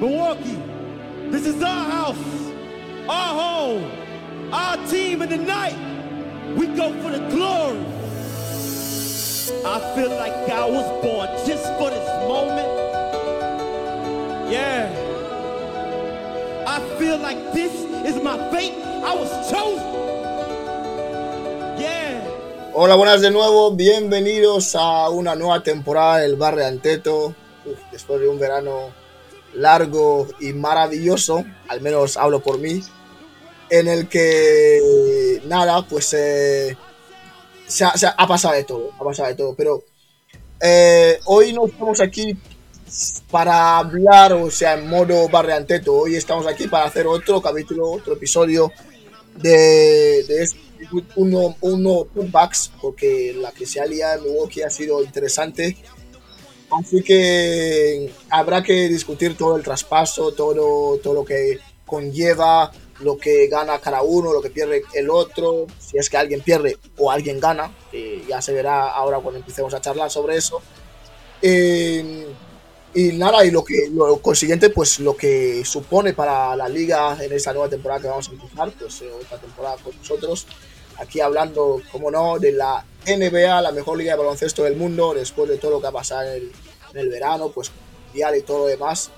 Milwaukee, this is our house, our home, our team, and tonight we go for the glory. I feel like I was born just for this moment. Yeah. I feel like this is my fate. I was chosen. Yeah. Hola, buenas de nuevo. Bienvenidos a una nueva temporada del Barrio Anteto. Uf, después de un verano largo y maravilloso, al menos hablo por mí, en el que nada, pues eh, se, ha, pasado de todo, ha pasado de todo, pero eh, hoy no estamos aquí para hablar, o sea, en modo barreanteto, hoy estamos aquí para hacer otro capítulo, otro episodio de, de uno, uno putbacks, porque la que se ha liado en Milwaukee ha sido interesante. Así que habrá que discutir todo el traspaso, todo, todo lo que conlleva, lo que gana cada uno, lo que pierde el otro, si es que alguien pierde o alguien gana, que ya se verá ahora cuando empecemos a charlar sobre eso. Eh, y nada, y lo que lo consiguiente, pues lo que supone para la liga en esta nueva temporada que vamos a empezar, pues eh, otra temporada con nosotros, aquí hablando, como no, de la NBA, la mejor liga de baloncesto del mundo, después de todo lo que ha pasado en el, en el verano, pues mundial y todo lo demás.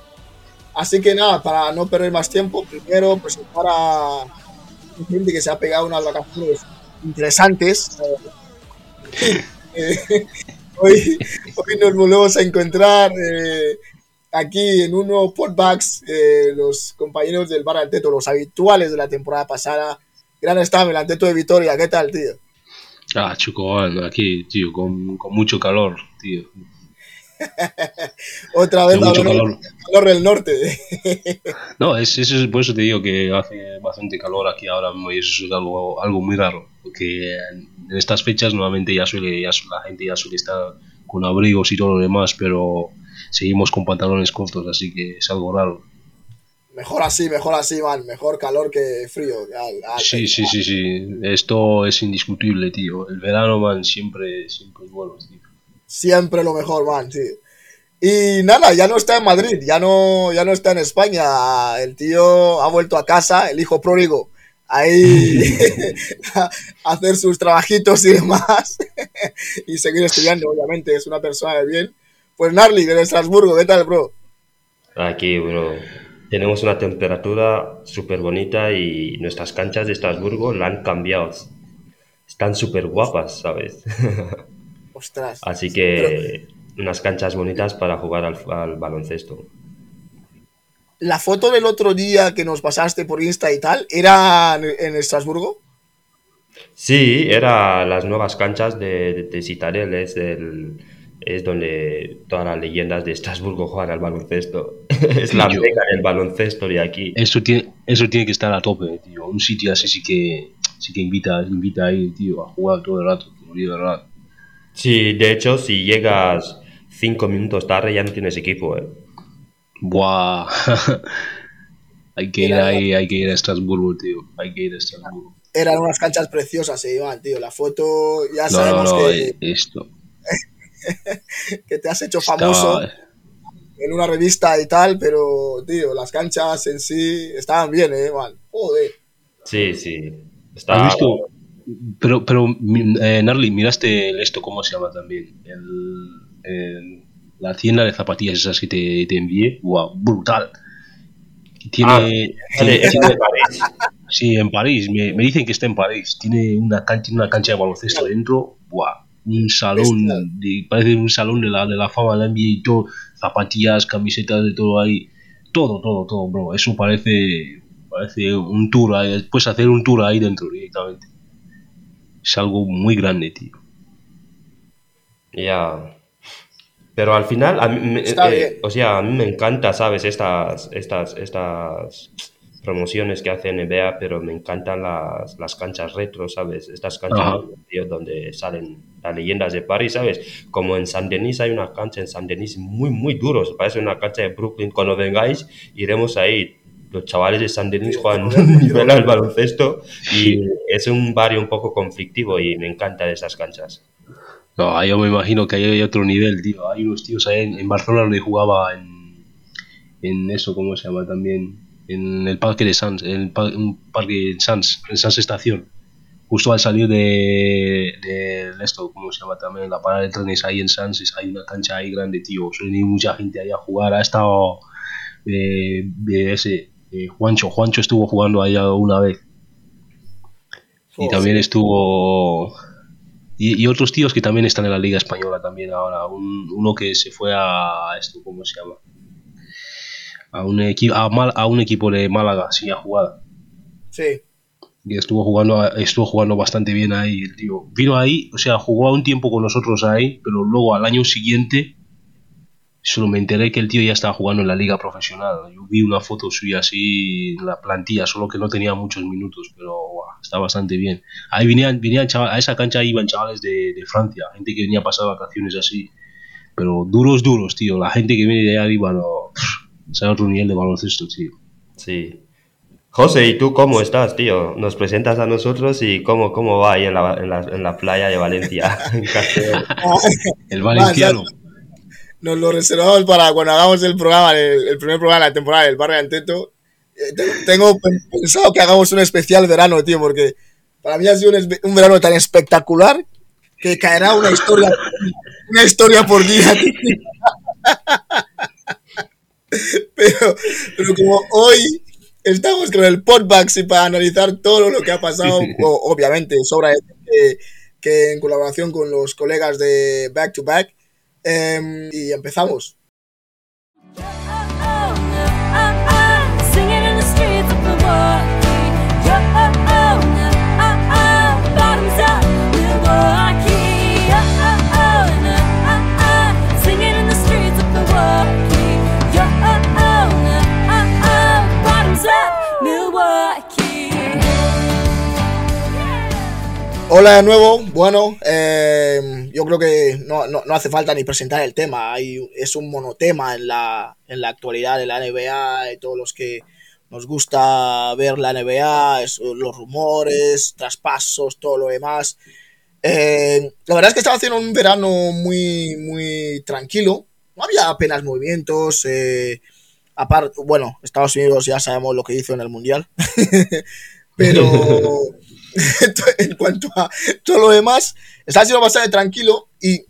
Así que nada, para no perder más tiempo, primero presentar a gente que se ha pegado unas vacaciones interesantes. Eh, hoy, hoy nos volvemos a encontrar eh, aquí en un nuevo podbacks, eh, los compañeros del Bar Anteto, los habituales de la temporada pasada. Gran estado el Anteto de Vitoria, ¿qué tal, tío? Ah, chico, aquí, tío, con, con mucho calor, tío. Otra vez mucho calor, calor. del norte. No, es, eso es por eso te digo que hace bastante calor aquí ahora mismo y eso es algo, algo muy raro. Porque en estas fechas normalmente ya suele, ya la gente ya suele estar con abrigos y todo lo demás, pero seguimos con pantalones cortos, así que es algo raro. Mejor así, mejor así, man. Mejor calor que frío. Al- al- Sí, sí, sí, sí. Esto es indiscutible, tío. El verano, man, siempre, siempre es bueno, tío. Siempre lo mejor, man, sí. Y nada, ya no está en Madrid, ya no, ya no está en España. El tío ha vuelto a casa, el hijo pródigo, ahí a hacer sus trabajitos y demás. y seguir estudiando, obviamente, es una persona de bien. Pues Narly, de Estrasburgo, ¿qué tal, bro? Aquí, bro, tenemos una temperatura súper bonita y nuestras canchas de Estrasburgo la han cambiado. Están súper guapas, ¿sabes? Ostras. Así que unas canchas bonitas para jugar al, al baloncesto. La foto del otro día que nos pasaste por Insta y tal, ¿era en, Estrasburgo? Sí, era las nuevas canchas de, de, de Citadel, es, el- es donde todas las leyendas de Estrasburgo juegan al baloncesto. Es la meca del baloncesto de aquí. Eso tiene, eso tiene que estar a tope, tío. Un sitio así sí que, sí que invita, invita a ir, tío, a jugar todo el rato, digo de verdad. Sí, de hecho, si llegas cinco minutos tarde ya no tienes equipo, ¿eh? Buah. hay que ir ahí, hay que ir a Estrasburgo, tío. Hay que ir a Estrasburgo. Eran unas canchas preciosas, se iban, tío. La foto, ya No, sabemos no, que, esto. que te has hecho famoso Estaba, en una revista y tal, pero, tío, las canchas en sí estaban bien, eh, man. Joder. Sí, sí. ¿Has visto? Pero, pero, eh, Narly, miraste el esto, ¿cómo se llama también? El, el- la tienda de zapatillas esas que te, te envié. Wow, brutal. Tiene, Ah, tiene- Vale, sí, en París. Me, me dicen que está en París. Tiene una cancha, una cancha de baloncesto dentro. Wow, un salón, de- parece un salón de la, de la fama de la NBA y todo. Zapatillas, camisetas, de todo ahí. Todo, todo, todo, bro. Eso parece, parece un tour. ahí. Puedes hacer un tour ahí dentro directamente. Es algo muy grande, tío. Ya. Pero al final, a mí, me- eh, o sea, a mí me encanta, ¿sabes? Estas, estas, estas promociones que hace NBA, pero me encantan las, las canchas retro, ¿sabes? Estas canchas tío, donde salen las leyendas de París, ¿sabes? Como en San Denis hay una cancha en San Denis muy, muy duro, se parece una cancha de Brooklyn. Cuando vengáis, iremos ahí. Los chavales de San Denis juegan un nivel al baloncesto y es un barrio un poco conflictivo y me encanta esas canchas. No, yo me imagino que ahí hay otro nivel, tío. Hay unos tíos ahí en, en Barcelona donde jugaba en, en eso, ¿cómo se llama también? En el parque de Sans, en el par- un parque de Sans, en Sans Estación. Justo al salir de, de esto, ¿cómo se llama también? La parada de trenes ahí en Sans, hay una cancha ahí grande, tío. Suele ir mucha gente ahí a jugar. Ha estado eh, de ese eh, Juancho, Juancho estuvo jugando ahí una vez. Y Oh, también estuvo. Y, y otros tíos que también están en la Liga Española también ahora. Un- uno que se fue a esto, ¿cómo se llama? A un, equi- a, Mal- a un equipo de Málaga, sí, a jugar. Sí. Y estuvo jugando, estuvo jugando bastante bien ahí, el tío. Vino ahí, o sea, jugó un tiempo con nosotros ahí, pero luego al año siguiente solo me enteré que el tío ya estaba jugando en la liga profesional. Yo vi una foto suya así en la plantilla, solo que no tenía muchos minutos, pero guau, está bastante bien. Ahí venían, venían chaval- a esa cancha iban chavales de, de Francia, gente que venía a pasar vacaciones así. Pero duros, duros, tío. La gente que viene de ahí arriba, no. Es a otro nivel de baloncesto, tío. Sí. José, ¿y tú cómo estás, tío? Nos presentas a nosotros y cómo, cómo va ahí en la, en la, en la playa de Valencia. El valenciano. Nos lo reservamos para cuando hagamos el programa, el, el primer programa de la temporada del Barrio Anteto. Eh, te- Tengo pensado que hagamos un especial verano, tío, porque para mí ha sido un, un verano tan espectacular que caerá una historia, una historia por día. tío. Pero, pero como hoy estamos con el podbacks y para analizar todo lo que ha pasado, o- obviamente, sobra que, que en colaboración con los colegas de Back to Back, em, y empezamos. Hola de nuevo. Bueno, em, yo creo que no, no- no hace falta ni presentar el tema. Es un monotema en la, en la actualidad de la NBA, de todos los que nos gusta ver la NBA, los rumores, traspasos, todo lo demás. Eh, la verdad es que estaba haciendo un verano muy, muy tranquilo. No había apenas movimientos. Eh, aparte, bueno, Estados Unidos ya sabemos lo que hizo en el Mundial. Pero en cuanto a todo lo demás, está siendo bastante tranquilo y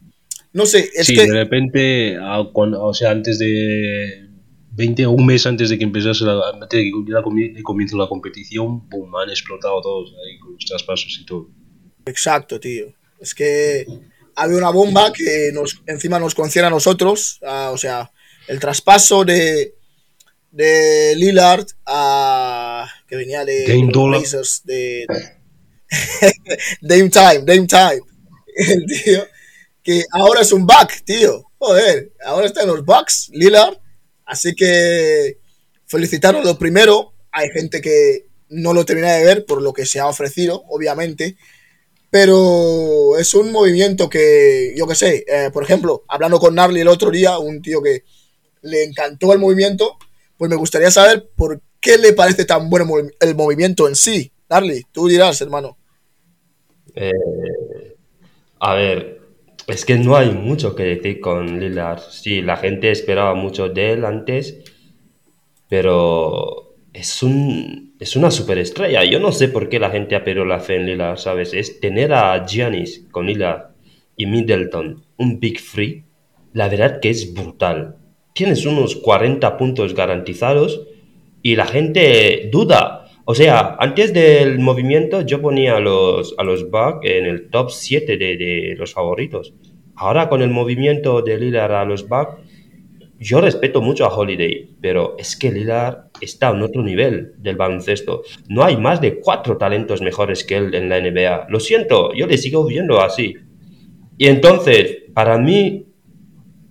no sé, es sí, que de repente, a- cuando- o sea, antes de 20 o un mes antes de que empezase la, de que la competición, boom, han explotado todos ahí con los traspasos y todo. Exacto, tío. Es que había una bomba que nos, encima nos concierne a nosotros. ah, o sea, el traspaso de, de Lillard a que venía de los Dollar. Blazers de Dame Time, Dame Time. El tío que ahora es un back, tío. Joder, ahora está en los Bucks, Lillard. Así que felicitaros lo primero. Hay gente que no lo termina de ver por lo que se ha ofrecido, obviamente. Pero es un movimiento que, yo qué sé, eh, por ejemplo, hablando con Narly el otro día, un tío que le encantó el movimiento, pues me gustaría saber por qué le parece tan bueno el movimiento en sí. Narly, tú dirás, hermano. Eh, a ver, es que no hay mucho que decir con Lillard. Sí, la gente esperaba mucho de él antes, pero es un, es una superestrella. Yo no sé por qué la gente ha perdido la fe en Lillard, ¿sabes? Es tener a Giannis con Lillard y Middleton, un Big Free, la verdad que es brutal. Tienes unos 40 puntos garantizados y la gente duda. O sea, antes del movimiento yo ponía a los, a los Bucks en el top 7 de, de los favoritos. Ahora con el movimiento de Lillard a los Bucks, yo respeto mucho a Holiday, pero es que Lillard está en otro nivel del baloncesto. No hay más de cuatro talentos mejores que él en la NBA. Lo siento, yo le sigo viendo así. Y entonces, para mí,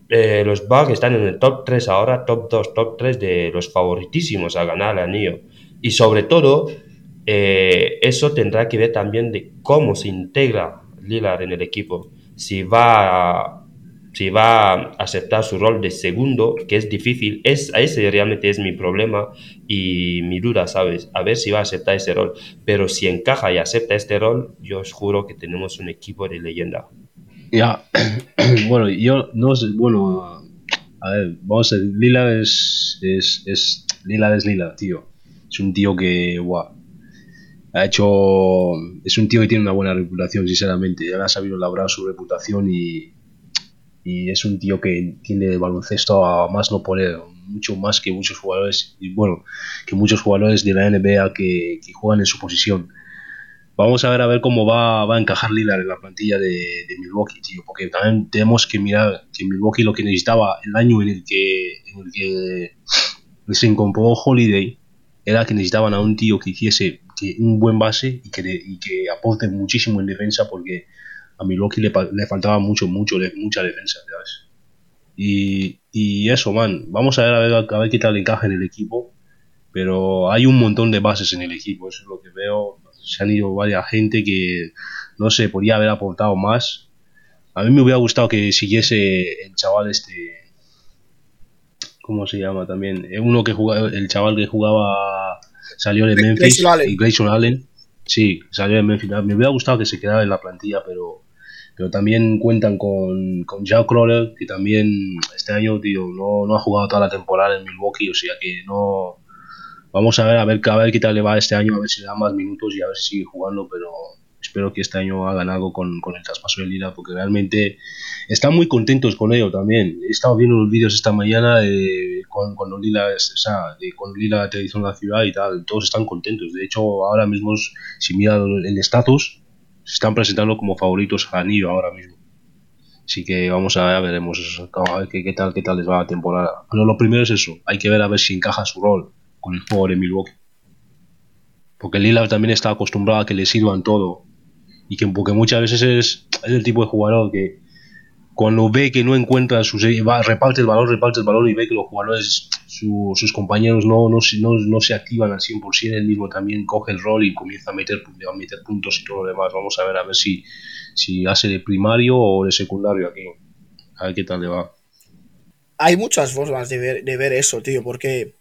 eh, los Bucks están en el top 3 ahora, top 2, top 3 de los favoritísimos a ganar el anillo. Y sobre todo, eh, eso tendrá que ver también de cómo se integra Lillard en el equipo. Si va a, si va a aceptar su rol de segundo, que es difícil, es, ese realmente es mi problema y mi duda, ¿sabes? A ver si va a aceptar ese rol. Pero si encaja y acepta este rol, yo os juro que tenemos un equipo de leyenda. Ya, bueno, yo no sé, bueno, A ver, vamos a ver, Lila es, es, es, Lila es Lila, tío. Es un tío que, guau, ha hecho, es un tío que tiene una buena reputación, sinceramente. Ya ha sabido labrar su reputación y, y es un tío que tiene el baloncesto a más no poder, mucho más que muchos jugadores, y bueno, que muchos jugadores de la NBA que, que juegan en su posición. Vamos a ver a ver cómo va, va a encajar Lillard en la plantilla de, de Milwaukee, tío, porque también tenemos que mirar que Milwaukee lo que necesitaba el año en el que, en el que se incorporó Holiday era que necesitaban a un tío que hiciese que un buen base y que, y que aporte muchísimo en defensa porque a Milwaukee le, le faltaba mucho, mucho, mucha defensa, ¿sabes? Y, y eso, man, vamos a ver, a ver a ver qué tal encaja en el equipo, pero hay un montón de bases en el equipo, eso es lo que veo. Se han ido varias gente que, no sé, podría haber aportado más. A mí me hubiera gustado que siguiese el chaval este, ¿cómo se llama también? Eh, Uno que jugaba, el chaval que jugaba, salió de Memphis, Grayson Allen. Grayson Allen. Sí, salió de Memphis. Me hubiera gustado que se quedara en la plantilla, pero, pero también cuentan con, con Jack Crowder, que también este año, tío, no, no ha jugado toda la temporada en Milwaukee, o sea que no. Vamos a ver, a ver, a ver qué tal le va este año, a ver si le da más minutos y a ver si sigue jugando, pero espero que este año hagan algo con, con el traspaso de Lila, porque realmente están muy contentos con ello también. He estado viendo los vídeos esta mañana de cuando, cuando Lila, o sea, de cuando Lila aterrizó en la ciudad y tal, todos están contentos. De hecho, ahora mismo, si mira el estatus, se están presentando como favoritos al anillo ahora mismo. Así que vamos a ver, veremos eso, a ver qué, qué tal, qué tal les va la temporada. Pero lo primero es eso, hay que ver a ver si encaja su rol con el juego de Milwaukee. Porque Lillard también está acostumbrado a que le sirvan todo. Y que porque muchas veces es, es el tipo de jugador que cuando ve que no encuentra sus va, reparte el valor, reparte el valor y ve que los jugadores, su- sus compañeros no, no, no, no se activan al 100%, él mismo también coge el rol y comienza a meter, a meter puntos y todo lo demás. Vamos a ver a ver si, si hace de primario o de secundario aquí. A ver qué tal le va. hay muchas formas de ver, de ver eso, tío, porque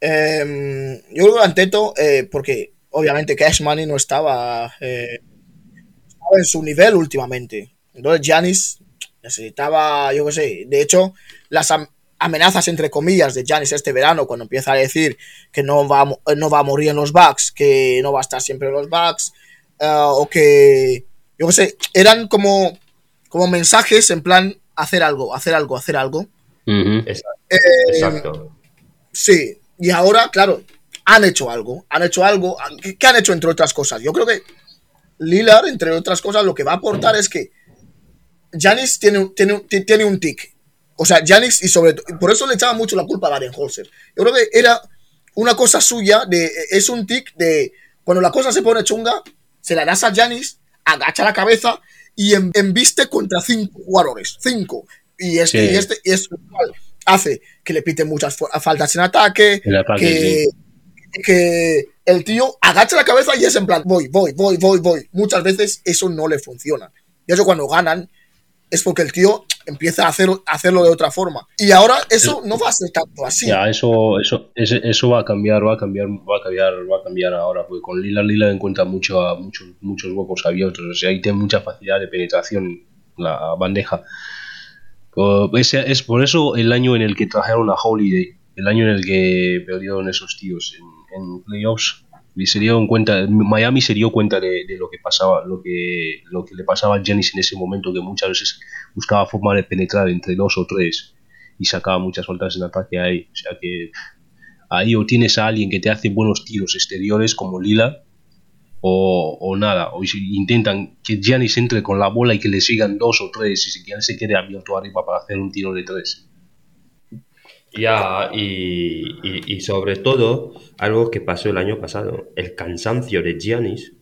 em, yo creo que Anteto, eh, porque obviamente Cash Money no estaba, eh, en su nivel últimamente. Entonces Giannis necesitaba, yo qué sé, de hecho, las am- amenazas entre comillas de Giannis este verano, cuando empieza a decir que no va, a no va a morir en los Bucks, que no va a estar siempre en los Bucks, eh, o que, yo qué sé, eran como, como mensajes en plan hacer algo, hacer algo, hacer algo. Exacto. Eh, Exacto. Sí, y ahora, claro, han hecho algo, han hecho algo. ¿Qué, qué han hecho entre otras cosas? Yo creo que Lillard, entre otras cosas, lo que va a aportar es que Janis tiene, un- tiene, tiene un tic. O sea, Janis, y sobre todo, por eso le echaba mucho la culpa a Baden-Holzer. Yo creo que era una cosa suya, de, es un tic de cuando la cosa se pone chunga, se la das a Janis, agacha la cabeza y em- embiste contra cinco jugadores. Cinco. Y este, Sí. y este, y es cual hace que le piten muchas faltas en ataque, ataque, que, que el tío agacha la cabeza y es en plan, voy, voy, voy, voy, voy. Muchas veces eso no le funciona. Y eso cuando ganan es porque el tío empieza a, hacer, a hacerlo de otra forma. Y ahora eso no va a ser tanto así. Ya, eso, eso, eso va a cambiar, va a cambiar, va a cambiar, va a cambiar ahora, porque con Lila Lila encuentra mucho, a- muchos, muchos huecos abiertos, o sea, ahí tiene mucha facilidad de penetración la bandeja. O- ese- es por eso el año en el que trajeron a Holiday, el año en el que perdieron esos tíos en, en playoffs, se dieron cuenta, Miami se dio cuenta de, lo que pasaba, lo que, lo que le pasaba a Jennings en ese momento, que muchas veces buscaba forma de penetrar entre dos o tres y sacaba muchas faltas en ataque ahí. O sea que ahí o tienes a alguien que te hace buenos tiros exteriores como Lila o, o nada, o intentan que Giannis entre con la bola y que le sigan dos o tres y si se quede abierto arriba para hacer un tiro de tres. Ya, y, y- y sobre todo, algo que pasó el año pasado, el cansancio de Giannis.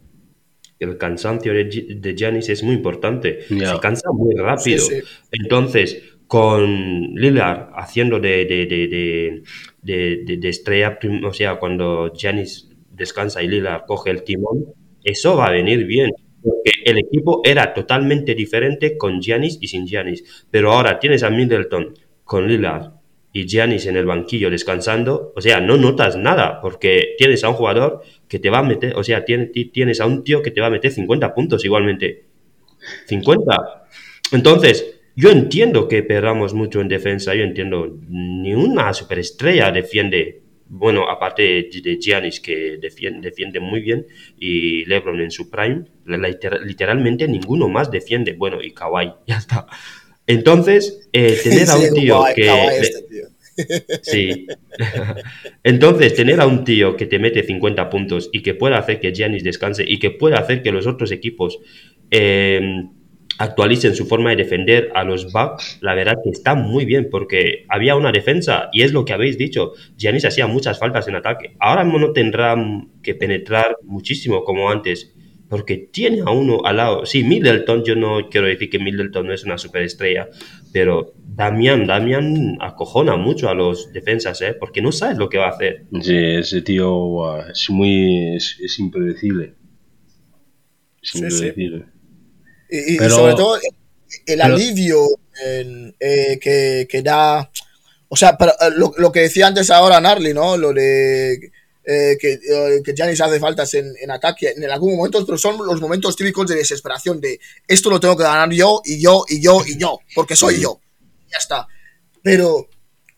El cansancio de, de Giannis es muy importante. Se cansa muy rápido. Sí, sí. Entonces, con Lillard haciendo de, de, de, de, de- de- de estrella, o sea, cuando Giannis descansa y Lillard coge el timón, eso va a venir bien. Porque el equipo era totalmente diferente con Giannis y sin Giannis. Pero ahora tienes a Middleton con Lillard y Giannis en el banquillo descansando, o sea, no notas nada, porque tienes a un jugador que te va a meter, o sea, tiene- ti- tienes a un tío que te va a meter 50 puntos igualmente. 50. Entonces, yo entiendo que perdamos mucho en defensa, yo entiendo, ni una superestrella defiende, bueno, aparte de, Giannis que defiende, defiende muy bien y LeBron en su prime, literalmente ninguno más defiende, bueno, y Kawhi, ya está. Entonces, eh, tener a un tío que... este tío. Sí. Entonces, tener a un tío que te mete 50 puntos y que pueda hacer que Giannis descanse y que pueda hacer que los otros equipos eh, actualicen su forma de defender a los Bucks, la verdad que está muy bien porque había una defensa y es lo que habéis dicho. Giannis hacía muchas faltas en ataque. Ahora mismo no tendrá que penetrar muchísimo como antes porque tiene a uno al lado. Sí, Middleton, yo no quiero decir que Middleton no es una superestrella, pero Damian, Damian acojona mucho a los defensas, ¿eh? porque no sabes lo que va a hacer. Sí, ese tío es muy. es, es impredecible. Es Sí, sí. impredecible. Y, sobre todo el pero- alivio en- eh, que, que da. O sea, pero, eh, lo, lo que decía antes ahora Narly, ¿no? Lo de eh, que, eh, que hace faltas en, en ataque en algún momento, pero son los momentos típicos de desesperación, de esto lo tengo que ganar yo, y yo, y yo, y yo, porque soy yo. Ya está. Pero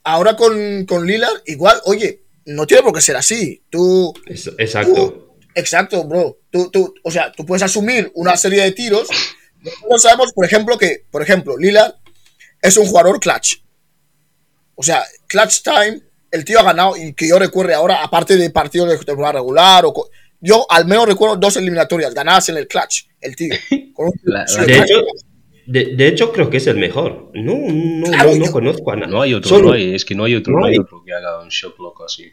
ahora con, con Lillard, igual, oye, no tiene por qué ser así. Tú, exacto. Exacto, bro. Tú, tú, o sea, tú puedes asumir una serie de tiros. Nosotros sabemos, por ejemplo, que, por ejemplo, Lillard es un jugador clutch. O sea, clutch time, el tío ha ganado y que yo recuerde ahora, aparte de partidos de temporada regular, o yo al menos recuerdo dos eliminatorias ganadas en el clutch, el tío. Con un- La- sí, la- De hecho, de, de hecho, creo que es el mejor. No, no, Claro, no, no yo- conozco a nadie. No hay otro, Solo- no hay, es que no hay otro, no hay hay. otro que haga un shot loco así.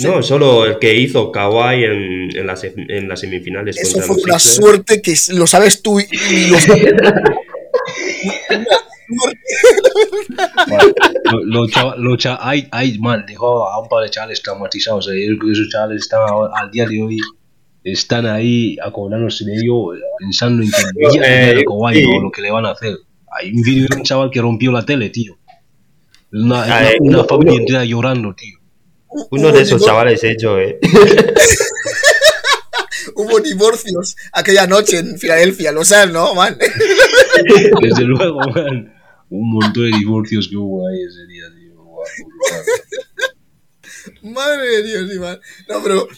No, solo el que hizo Kawhi en, en, las, en las semifinales Eso contra fue los una Sixers. suerte que lo sabes tú y, y lo Bueno, lo, lo chava- lo cha- hay, hay, man, dejó a un par de chavales traumatizados. eh, esos chavales están al día de hoy, están ahí acordándose de ello, pensando en que el día eh, sí. lo que le van a hacer. Hay un vídeo de un chaval que rompió la tele, tío. Una, Ah, una, eh, una familia entera llorando, tío. Uno de esos chavales hecho, eh. Hubo divorcios aquella noche en Filadelfia, lo sabes, ¿no, man? Desde luego, man. Un montón de divorcios que hubo ahí ese día, tío. Madre de Dios, Iván. No, pero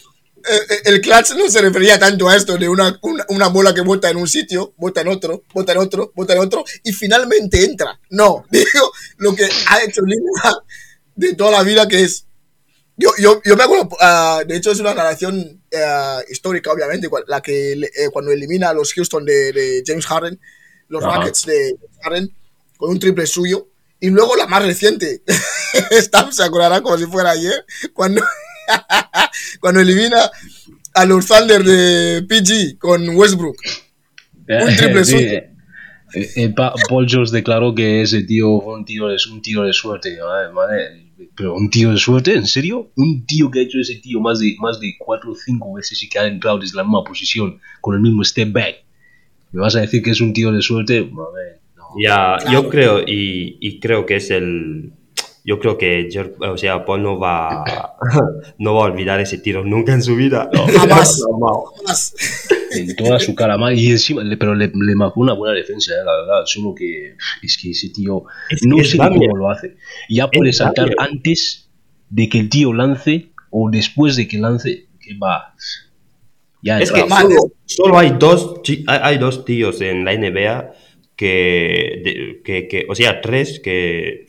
eh, eh, el clutch no se refería tanto a esto de una, una, una bola que bota en un sitio, bota en otro, bota en otro, bota en otro y finalmente entra. No, digo lo que ha hecho Lillard de toda la vida que es. Yo, yo, yo me acuerdo, ah, de hecho es una narración ah, histórica, obviamente, la que eh, cuando elimina a los Houston de, de James Harden, los. Rockets de Harden, con un triple suyo. Y luego la más reciente, Stam se acordará como si fuera ayer, cuando, cuando elimina a los Thunder de PG con Westbrook. Un triple Sí, suyo. eh, eh, Pa- Paul George declaró que ese tío fue un tiro de, un tiro de suerte. Madre, madre, pero un tiro de suerte, ¿en serio? Un tío que ha hecho ese tío más de, más de cuatro o cinco veces y que ha entrado desde la misma posición con el mismo step back. ¿Me vas a decir que es un tiro de suerte? No. Ya, Claro. yo creo, y, y creo que es el. Yo creo que George- o sea, Paul no va, no va a olvidar ese tiro nunca en su vida. Jamás. No, Más. En toda su cara mal. Y encima, pero le, le marcó una buena defensa, eh, la verdad. Solo que es que ese tío Es no sé cómo lo hace. Ya puede saltar antes de que el tío lance o después de que lance. Que va. Ya Es que solo, solo hay, dos, hay dos tíos en la NBA que, de- que, que- o sea, tres que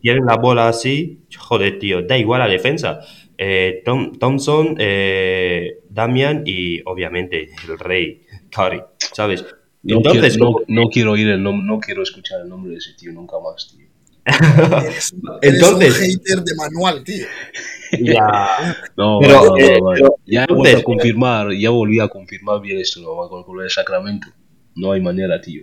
tienen la bola así, joder, tío, da igual la defensa. Eh, Tom- Thompson, eh, Damian y obviamente el rey, Curry, ¿sabes? No, Entonces, quiero, no, no quiero oír el nom- no quiero escuchar el nombre de ese tío nunca más, tío. Eres, un- eres Entonces- un hater de manual, tío. ya, No, Pero, no, no, eh, no, pero, ya entonces- vuelto a confirmar, ya volví a confirmar bien esto, ¿no? con, con lo de Sacramento. No hay manera, tío.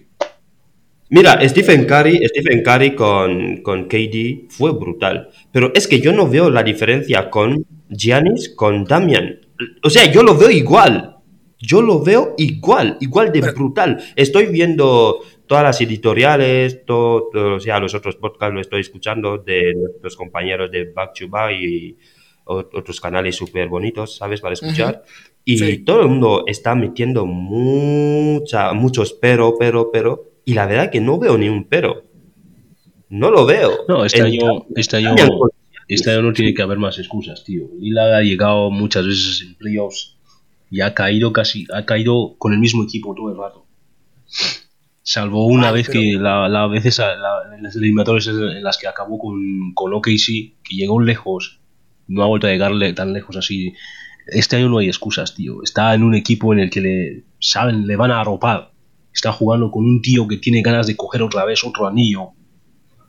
Mira, Stephen Curry, Stephen Curry con, con KD fue brutal. Pero es que yo no veo la diferencia con Giannis, con Damian. O sea, yo lo veo igual. Yo lo veo igual, igual de brutal. Estoy viendo todas las editoriales, todo, todo- o sea, los otros podcasts lo estoy escuchando de nuestros compañeros de Back to Back y otros canales súper bonitos, ¿sabes? Para escuchar. Y Sí. todo el mundo está metiendo mucha, muchos pero, pero, pero. Y la verdad que no veo ni un pero. No lo veo. No, este En año, este año, Damian, este año no tiene que haber más excusas, tío. Lila ha llegado muchas veces en playoffs y ha caído casi, ha caído con el mismo equipo todo el rato. Salvo una vez pero- que la, la veces la- las eliminatorias en las que acabó con, con OKC, que llegó lejos, no ha vuelto a llegarle tan lejos así. Este año no hay excusas, tío. Está en un equipo en el que le saben, le van a arropar. Está jugando con un tío que tiene ganas de coger otra vez otro anillo.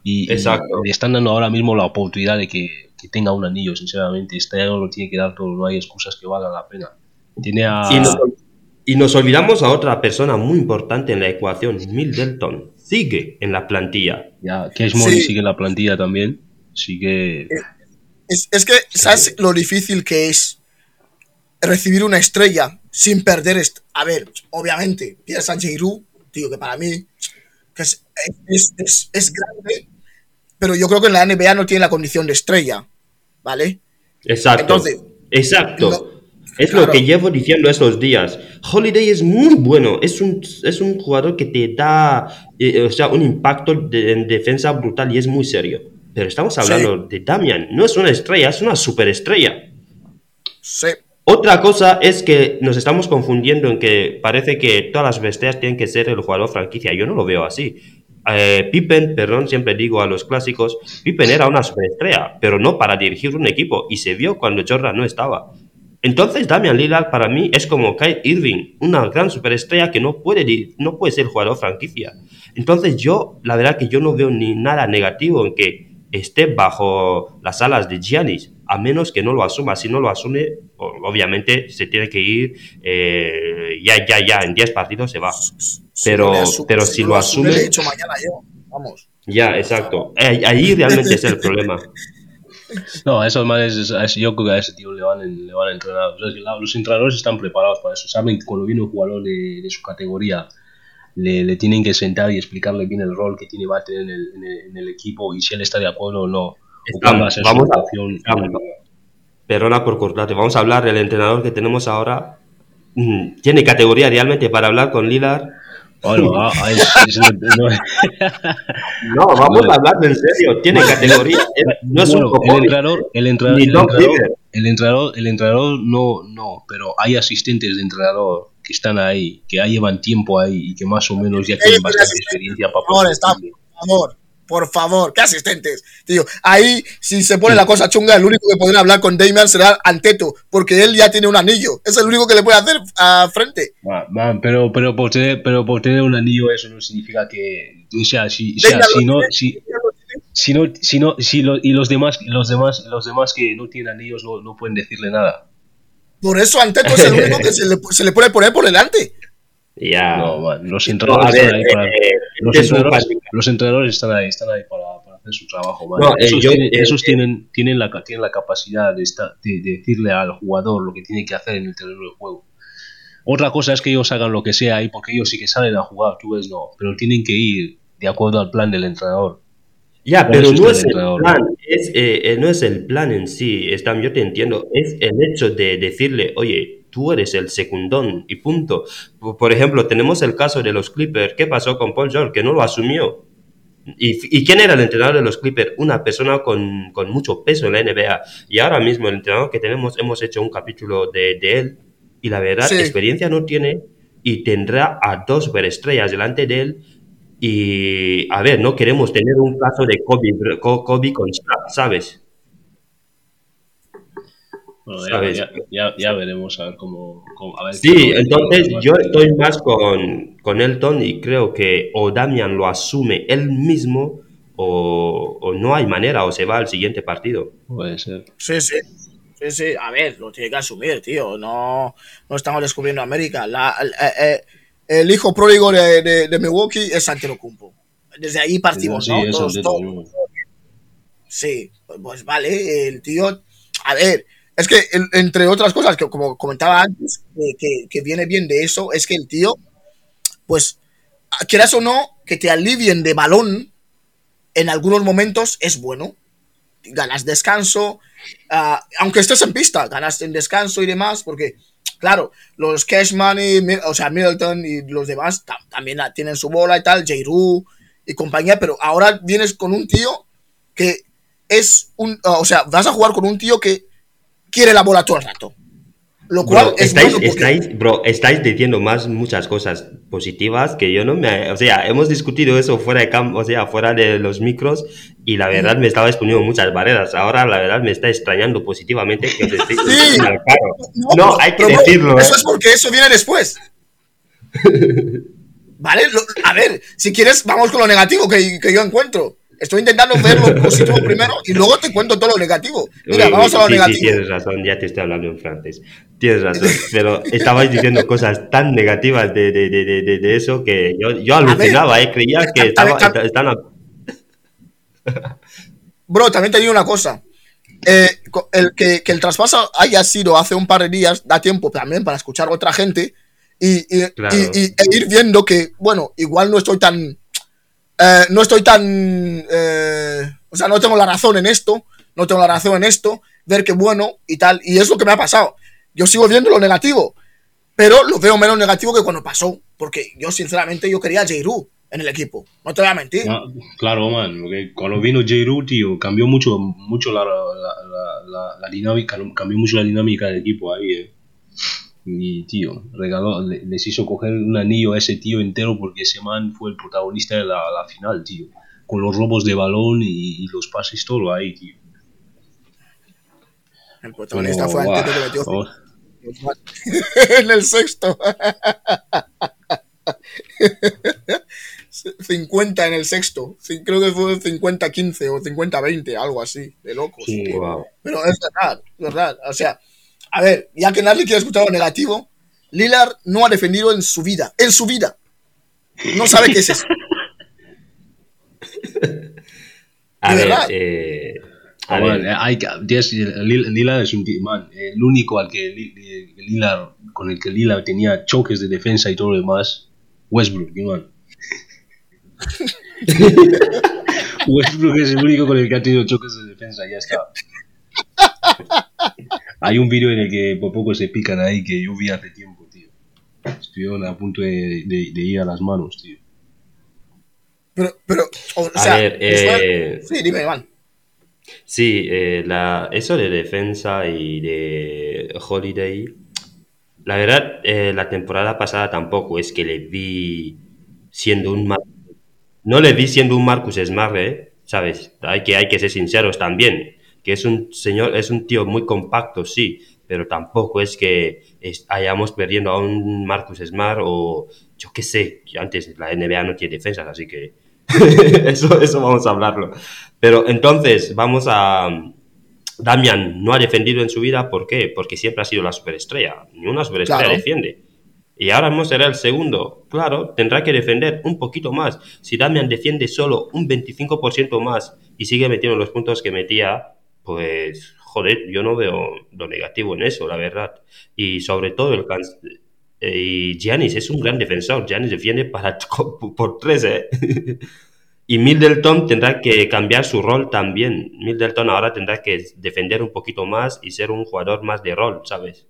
Y, y Exacto. le están dando ahora mismo la oportunidad de que, que tenga un anillo, sinceramente. Este año lo tiene que dar todo, no hay excusas que valgan la pena. Tiene a. Y nos, y nos olvidamos a otra persona muy importante en la ecuación, Middleton. Sigue en la plantilla. Ya, Cash Money Sí. sigue en la plantilla también. Sigue. Es, es que, ¿sabes lo difícil que es recibir una estrella sin perder? a ver, obviamente, pierdes a Giroud, tío, que para mí que es, es, es- es grande, pero yo creo que en la NBA no tiene la condición de estrella, ¿vale? Exacto. Entonces, Exacto. no- es claro. lo que llevo diciendo estos días. Holiday es muy bueno. Es un, es un jugador que te da eh, o sea, un impacto de- en defensa brutal y es muy serio. Pero estamos hablando de Damian. No es una estrella, es una superestrella. Sí, Otra cosa es que nos estamos confundiendo en que parece que todas las bestias tienen que ser el jugador franquicia. Yo no lo veo así. Eh, Pippen, perdón, siempre digo a los clásicos, Pippen era una superestrella, pero no para dirigir un equipo y se vio cuando Jordan no estaba. Entonces Damian Lillard para mí es como Kyle Irving, una gran superestrella que no puede, no puede ser jugador franquicia. Entonces yo, la verdad que yo no veo ni nada negativo en que esté bajo las alas de Giannis, a menos que no lo asuma. Si no lo asume, obviamente se tiene que ir, eh, ya, ya, ya, en 10 partidos se va. Si Pero- pero si lo asume- le he dicho mañana yo, vamos. Ya, exacto. Ahí realmente es el problema. No, a esos manes, es- a ese- yo creo que a ese tío le van, en- le van a entrenar. O sea, los entrenadores están preparados para eso. Saben que cuando viene un jugador de, de su categoría, le, le tienen que sentar y explicarle bien el rol que tiene va a tener en el, en el- en el equipo y si él está de acuerdo o no. Va a ser su Vamos a- Perdona por cortarte. Vamos a hablar del entrenador que tenemos ahora. Mm, Tiene categoría realmente para hablar con Lillard. Bueno, ah, es- es- no- No, vamos a hablar en serio. Tiene categoría. No es bueno, un el entrenador, el entrenador, el entrenador, el entrenador, el entrenador no, no, pero hay asistentes de entrenador que están ahí, que ya llevan tiempo ahí y que más o menos ya tienen bastante experiencia para Por favor, poder está, por favor, por favor, ¿qué asistentes? Tío, ahí, si se pone la cosa chunga, el único que podrá hablar con Damian será Anteto, porque él ya tiene un anillo. Es el único que le puede hacer a frente. Va, va, pero, pero, por tener, pero por tener un anillo eso no significa que, o sea, si, sea, si no, si, si no, si no, si lo- y los demás, los demás, los demás que no tienen anillos no, no pueden decirle nada. Por eso Anteto es el único que se le, se le puede poner por delante. Ya. No, los entrenadores están ahí para, eh, los, este es entrenadores, los entrenadores están ahí, están ahí para, para hacer su trabajo. No, eh, esos yo- tienen, eh, esos eh, tienen, tienen, la, tienen la capacidad de, estar- de, de decirle al jugador lo que tiene que hacer en el terreno de juego. Otra cosa es que ellos hagan lo que sea ahí, porque ellos sí que salen a jugar, tú ves, no, pero tienen que ir de acuerdo al plan del entrenador. Ya, pero no es el plan, es, eh, eh, no es el plan en sí, Stam, yo te entiendo, es el hecho de decirle, oye, tú eres el secundón y punto. Por por ejemplo, tenemos el caso de los Clippers, ¿qué pasó con Paul George? Que no lo asumió. ¿Y, y quién era el entrenador de los Clippers? Una persona con, con mucho peso en la NBA. Y ahora mismo el entrenador que tenemos, hemos hecho un capítulo de, de él y la verdad, Sí. experiencia no tiene y tendrá a dos superestrellas delante de él y, a ver, no queremos tener un caso de Kobe, Co- Kobe con ¿sabes? Bueno, ya, ¿Sabes? ya, ya, ya veremos a ver cómo. cómo- a ver Sí, cómo- entonces cómo- yo estoy más con, con Elton y creo que o Damian lo asume él mismo o, o no hay manera o se va al siguiente partido. Puede ser. Sí, sí. Sí, sí, a ver, lo tiene que asumir, tío. No, no estamos descubriendo América. La, eh, eh, el hijo pródigo de, de, de Milwaukee es Antetokounmpo. Desde ahí partimos, Sí, ¿no? Todos- todos-. Sí, pues vale, el tío. A ver, es que el- entre otras cosas que como comentaba antes, que, que- que viene bien de eso, es que el tío, pues, quieras o no, que te alivien de balón en algunos momentos es bueno. Ganas descanso, ah, aunque estés en pista, ganas en descanso y demás, porque, claro, los Cash Money, Mi- o sea, Middleton y los demás ta- también tienen su bola y tal, J. Rue y compañía, pero ahora vienes con un tío que es un, o sea, vas a jugar con un tío que quiere la bola todo el rato. Lo cual Bro, es estáis, bueno porque- estáis, bro, estáis diciendo más muchas cosas positivas que yo no me... O sea, hemos discutido eso fuera de campo, o sea, fuera de los micros y la verdad me estaba exponiendo muchas barreras. Ahora la verdad me está extrañando positivamente que os estéis Sí. No, pero- hay que pero, decirlo, ¿eh? Eso es porque eso viene después. vale, lo- a ver, si quieres, vamos con lo negativo que, que yo encuentro. Estoy intentando ver lo positivo primero y luego te cuento todo lo negativo. Mira, Uy, vamos a lo sí, sí, negativo. tienes razón, ya te estoy hablando en francés. Tienes razón, pero estabais diciendo cosas tan negativas de, de, de, de, eso que yo, yo alucinaba, ¿eh? Creía que ver, estaba, están Bro, también te digo una cosa. Eh, el que, que el traspaso haya sido hace un par de días da tiempo también para escuchar a otra gente y, y- Claro. y- y- e ir viendo que, bueno, igual no estoy tan. Eh, no estoy tan. eh, o sea, no tengo la razón en esto, no tengo la razón en esto, ver que bueno y tal. Y es lo que me ha pasado. Yo sigo viendo lo negativo, pero lo veo menos negativo que cuando pasó, porque yo, sinceramente, yo quería a en el equipo. No te voy a mentir. Ah, claro, man, porque cuando vino J. tío, cambió mucho, mucho la, la- la dinámica, cambió mucho la dinámica del equipo ahí, eh. Y, tío, regaló, le- les hizo coger un anillo a ese tío entero porque ese man fue el protagonista de la, la final, tío. Con los robos de balón y, y los pases, todo ahí, tío. El protagonista Pero, fue antes que metió oh, en el sexto. 50 en el sexto. Creo que fue 50-15 o 50-20, algo así, de locos. Sí. Wow. Pero es verdad, es verdad. O sea, a ver, ya que nadie quiere escuchar lo negativo, Lillard no ha defendido en su vida. En su vida. No sabe qué es eso. A ¿De ver, eh, a Ah, ver, man, hay que- tienes- Lil- Lillard es un man, el único al que Li- Lillard, con el que Lillard tenía choques de defensa y todo lo demás, Westbrook, ¿qué man. Westbrook es el único con el que ha tenido choques de defensa, ya está. Hay un vídeo en el que por poco se pican ahí que yo vi hace tiempo, tío. Estuvieron a punto de, de- de ir a las manos, tío. Pero, pero, o, A sea, ver, eh, sí, dime, Iván. sí, eh, la, eso de defensa y de Holiday, la verdad, eh, la temporada pasada tampoco es que le vi siendo un... Mar- No le vi siendo un Marcus Smart, ¿eh? ¿Sabes? Hay que, hay que ser sinceros también, que es un señor, es un tío muy compacto, sí, pero tampoco es que es- hayamos perdiendo a un Marcus Smart o yo qué sé, antes la NBA no tiene defensas, así que eso, eso vamos a hablarlo. Pero entonces, vamos a... Damian no ha defendido en su vida, ¿por qué? Porque siempre ha sido la superestrella. Ni una superestrella Claro. defiende. Y ahora mismo será el segundo. Claro, tendrá que defender un poquito más. Si Damian defiende solo un 25% más y sigue metiendo los puntos que metía, pues, joder, yo no veo lo negativo en eso, la verdad. Y sobre todo el y Giannis es un gran defensor. Giannis defiende para por tres, ¿eh? Y Middleton tendrá que cambiar su rol también. Middleton ahora tendrá que defender un poquito más y ser un jugador más de rol, ¿sabes?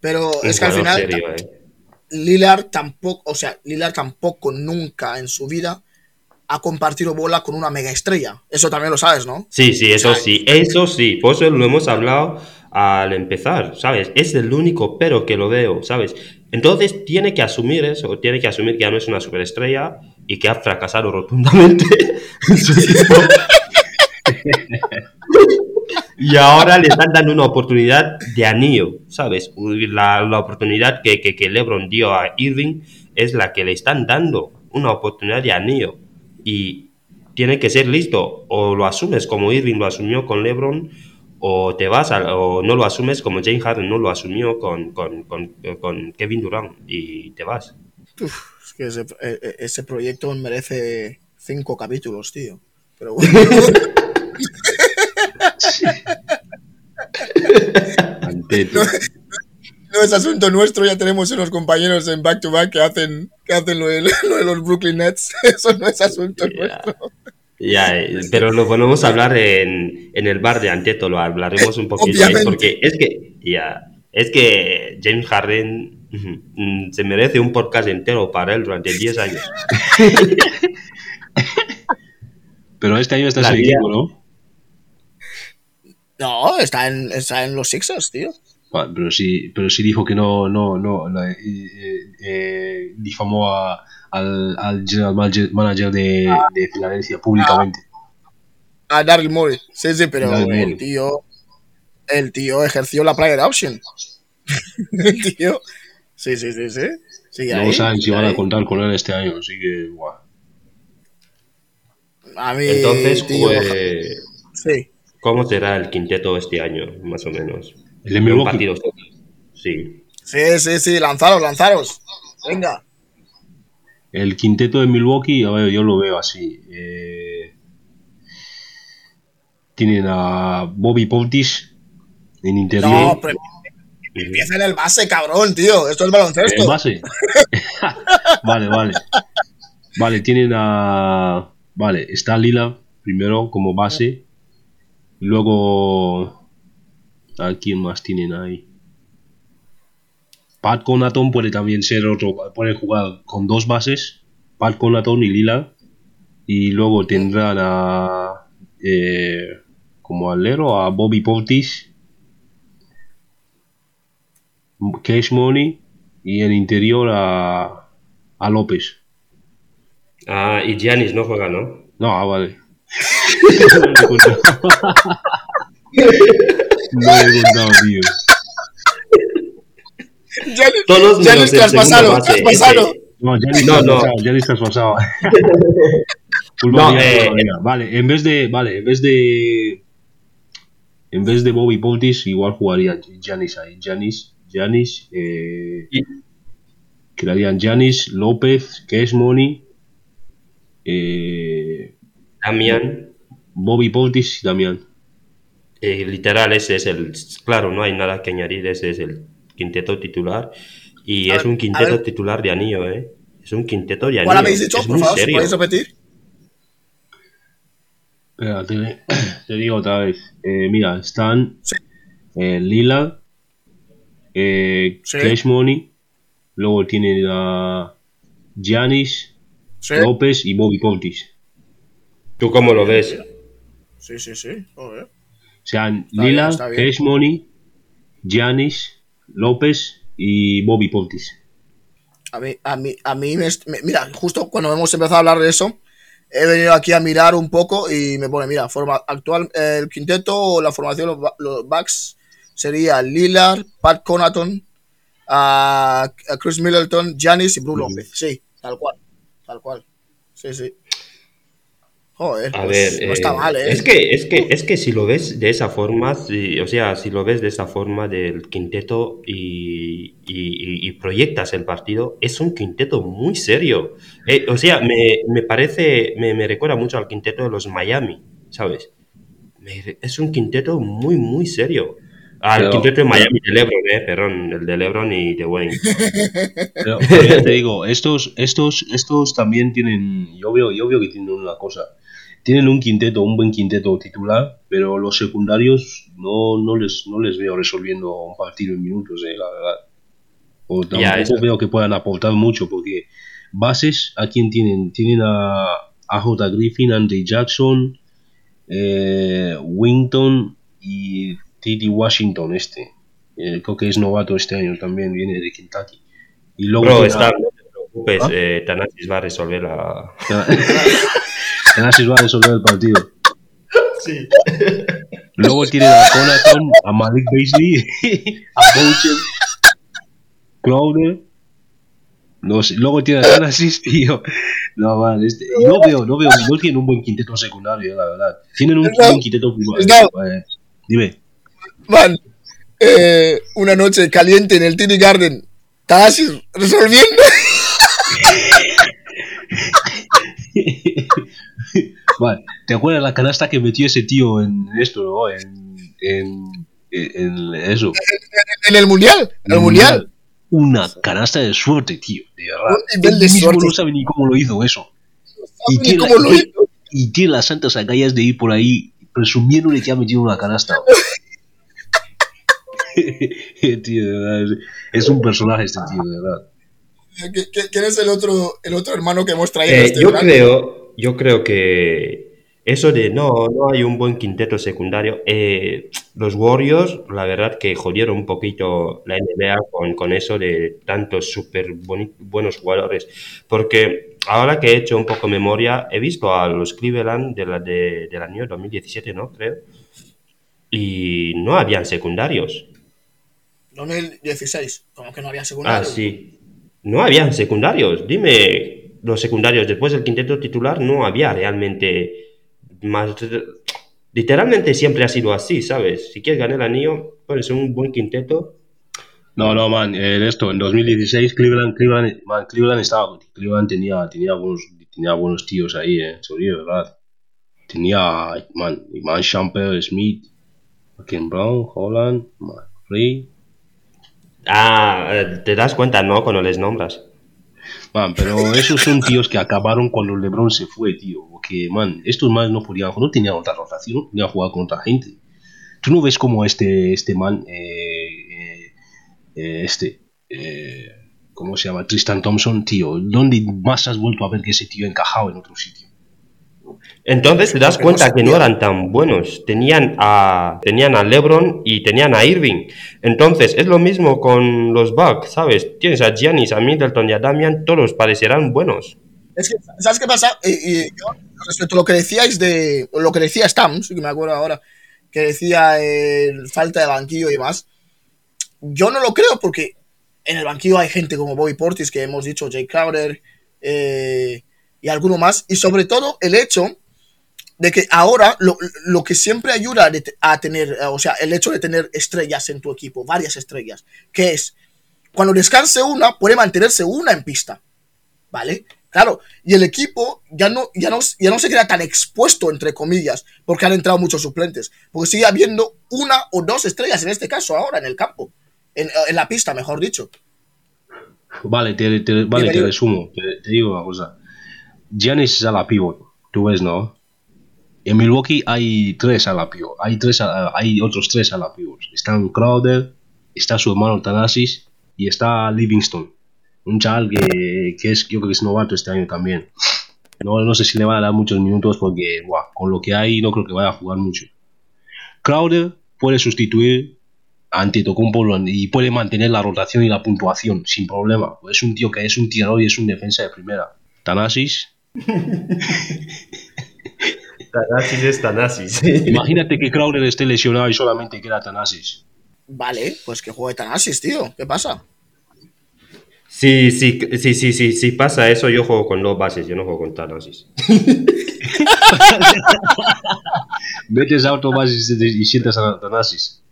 Pero Un es que al final, serio, ¿eh? Lillard tampoco, o sea, Lillard tampoco nunca en su vida ha compartido bola con una mega estrella. Eso también lo sabes, ¿no? Sí, sí, eso sí, eso sí. Por eso lo hemos hablado al empezar, ¿sabes? Es el único pero que lo veo, ¿sabes? Entonces tiene que asumir eso, tiene que asumir que ya no es una superestrella y que ha fracasado rotundamente y ahora le están dando una oportunidad de anillo, ¿sabes? La, la oportunidad que, que, que LeBron dio a Irving es la que le están dando, una oportunidad de anillo. Y tiene que ser listo, o lo asumes como Irving lo asumió con LeBron, o te vas a- o no lo asumes como James Harden no lo asumió con, con, con, con Kevin Durant y te vas. Uf, es que ese, eh, eh, ese proyecto merece cinco capítulos, tío. Pero bueno. Anteto. No es asunto nuestro, ya tenemos unos compañeros en back to back que hacen, que hacen lo, de, lo de los Brooklyn Nets. Eso no es asunto nuestro. Ya, pero lo podemos hablar en, en el bar de Anteto, lo hablaremos un poquito ahí, Obviamente. porque es que, ya, es que James Harden mm, se merece un podcast entero para él durante 10 años. Pero este año está en equipo, ¿no? No, está en, está en los Sixers, tío. Pero sí, pero sí dijo que no, no, no, no, eh, eh, eh, difamó a- al, al general manager, manager de, de Filadelfia públicamente. A Daryl Morey. Sí, sí, pero Daryl el tío. El tío ejerció la player option. el tío. Sí, sí, sí, sí. Sigue no ahí, saben si van a contar con él este año, así que, guau. A mí, Entonces, tío, pues, Sí. ¿cómo será el quinteto este año, más o menos? El de Milwaukee. Sí. Sí, sí, sí, lanzaros, lanzaros. Venga. El quinteto de Milwaukee, a ver, yo lo veo así. eh, tienen a Bobby Portis en interior. No, pero empieza en el base, cabrón, tío. Esto es baloncesto. ¿En base? vale, vale. Vale, tienen a. Vale, está Lila primero como base. Luego. ¿A quién más tienen ahí? Pat Conaton puede también ser otro. Puede jugar con dos bases. Pat Conaton y Lila. Y luego tendrán a. eh, como alero a Bobby Portis. Cash Money. Y en interior a. A López. Ah, y Giannis no juega, ¿no? No, ah, vale. no le he contado. no le he contado, tío. Ya, Todos ya menos el segundo traspasado, base, traspasado. ese. No, ya No, no. ya ni estás pasado. Culpa No, eh. Vale, en vez de. Vale, en vez de. En vez de Bobby Portis, igual jugaría Janis ahí. Janis, Janis, eh, quedarían Janis, López, Cash Money, eh, Damian, Bobby Portis y Damián. Eh, literal, ese es el. Claro, no hay nada que añadir, ese es el quinteto titular. Y A es ver, un quinteto titular de anillo, ¿eh? Es un quinteto de anillo. ¿Cuál habéis dicho, es por favor? ¿Si serio. podéis repetir? Espera, te, te digo otra vez. Eh, mira, están Sí. eh, Lila, eh, Sí. Cash Money, luego tienen a Giannis, Sí. López y Bobby Portis. ¿Tú cómo lo ves? Sí, sí, sí. Joder. O sea, Está Lila. Cash Money, Giannis, López y Bobby Portis. A mí, a mí, a mí me, Mira, justo cuando hemos empezado a hablar de eso, he venido aquí a mirar un poco y me pone, mira, forma actual, eh, el quinteto o la formación los, los Bucks sería Lillard, Pat Conaton, a, a Chris Middleton, Giannis y Bruce López. Sí, tal cual. Tal cual. Sí, sí. Joder, A pues ver, no está eh, mal, ¿eh? es que es que es que si lo ves de esa forma, si- o sea, si lo ves de esa forma del quinteto y, y- y- y proyectas el partido, es un quinteto muy serio. Eh, o sea, me, me parece, me, me recuerda mucho al quinteto de los Miami, ¿sabes? Me- es un quinteto muy muy serio. Al Pero- quinteto de Miami de LeBron, eh, perdón, el de LeBron y de Wayne. Pero, pero ya te digo, estos, estos, estos también tienen, yo veo, yo veo que tienen una cosa. Tienen un quinteto, un buen quinteto titular, pero los secundarios no, no les, no les veo resolviendo un partido en minutos, eh, la verdad. O tampoco veo que puedan aportar mucho, porque bases, ¿a quién tienen? Tienen a, a J. Griffin, Andy Jackson, eh, Winton y Titi Washington este. Eh, creo que es novato este año también, viene de Kentucky. Y luego Bro, está, no te preocupes, ¿Ah? eh, Thanasis va a resolver la... Thanasis va a resolver el partido. Luego tienen a Conaton, a Malik Beasley, a Boucher, Crowder. No sé, luego tiene a Thanasis, tío. No, man, este, no veo, no veo, no tienen un buen quinteto secundario, la verdad. Tienen un No, buen quinteto primario. no. Eh, dime. Man, eh, una noche caliente en el TD Garden. Tanasis resolviendo. Vale, ¿te acuerdas la canasta que metió ese tío en esto, no? En, en, en, eso. En el mundial. En el mundial. Una canasta de suerte, tío, de verdad. Un nivel Él de mismo suerte. no sabe ni cómo lo hizo eso. Y Ni tiene, cómo lo y- hizo. y tiene las santas agallas de ir por ahí presumiéndole que ha metido una canasta. tío, de verdad, es, un personaje este tío, de verdad. ¿Qui- qui- ¿Quién es el otro, el otro hermano que hemos traído? Eh, este yo verano? creo, yo creo que Eso de no, no hay un buen quinteto secundario. eh, los Warriors, la verdad que jodieron un poquito la NBA con, con eso de tantos súper buenos jugadores. Porque ahora que he hecho un poco memoria, he visto a los Cleveland de la, de, del año 2017, ¿no? Creo. Y no habían secundarios. 2016, como que no había Ah, secundario. sí. No habían secundarios. Dime, los secundarios después del quinteto titular no había realmente más. Literalmente siempre ha sido así, ¿sabes? Si quieres ganar el anillo, pones un buen quinteto. No, no, man, eh, esto, en 2016 Cleveland, Cleveland, man, Cleveland estaba, Cleveland tenía, tenía buenos, tenía buenos tíos ahí, eh, de verdad. Tenía, man, man Champer, Smith, Ken Brown, Holland, man, Free, Ah, te das cuenta, ¿no? Cuando les nombras. Man, pero esos son tíos que acabaron cuando LeBron se fue, tío, porque, man, estos más no podían, no tenían otra rotación, no podían jugar con otra gente. Tú no ves como este, este man, eh, eh, eh, este, eh, ¿cómo se llama? Tristan Thompson, tío. ¿Dónde más has vuelto a ver que ese tío encajado en otro sitio? Entonces te das cuenta que no eran tan buenos. Tenían a, tenían a LeBron y tenían a Irving. Entonces es lo mismo con los Bucks, ¿sabes? Tienes a Giannis, a Middleton y a Damian, todos parecerán buenos. Es que, ¿sabes qué pasa? Y, y yo, respecto a lo que decíais de. Lo que decía Stams, que me acuerdo ahora, que decía eh, falta de banquillo y demás. Yo no lo creo porque en el banquillo hay gente como Bobby Portis, que hemos dicho, Jay Crowder eh, y alguno más. Y sobre todo el hecho de que ahora lo, lo que siempre ayuda a tener, eh, o sea, el hecho de tener estrellas en tu equipo, varias estrellas, que es cuando descanse una, puede mantenerse una en pista. ¿vale? Claro, y el equipo ya no, ya, no, ya no se queda tan expuesto, entre comillas, porque han entrado muchos suplentes, porque sigue habiendo una o dos estrellas en este caso ahora en el campo, en, en la pista, mejor dicho. Vale, te, te- vale, te resumo. Te, te digo una cosa. Giannis es a la pivot. Tú ves, ¿no? En Milwaukee hay tres a la pivot. Hay, tres a- hay otros tres a la pivot. Están Crowder, está su hermano Thanasis y está Livingston. Un chaval que, que es, yo creo que es novato este año también. No, no sé si le van a dar muchos minutos porque, buah, con lo que hay, no creo que vaya a jugar mucho. Crowder puede sustituir a Antetokounmpo y puede mantener la rotación y la puntuación sin problema. Es un tío que es un tirador y es un defensa de primera. Tanasis, Tanasis es Tanasis. imagínate que Crowder esté lesionado y solamente queda Tanasis. Vale, pues que juegue Tanasis, tío. ¿Qué pasa? Sí, sí, sí, sí, sí, sí pasa eso, yo juego con dos bases, yo no juego con Tanasis. Metes a autobasis y sientas a Tanasis.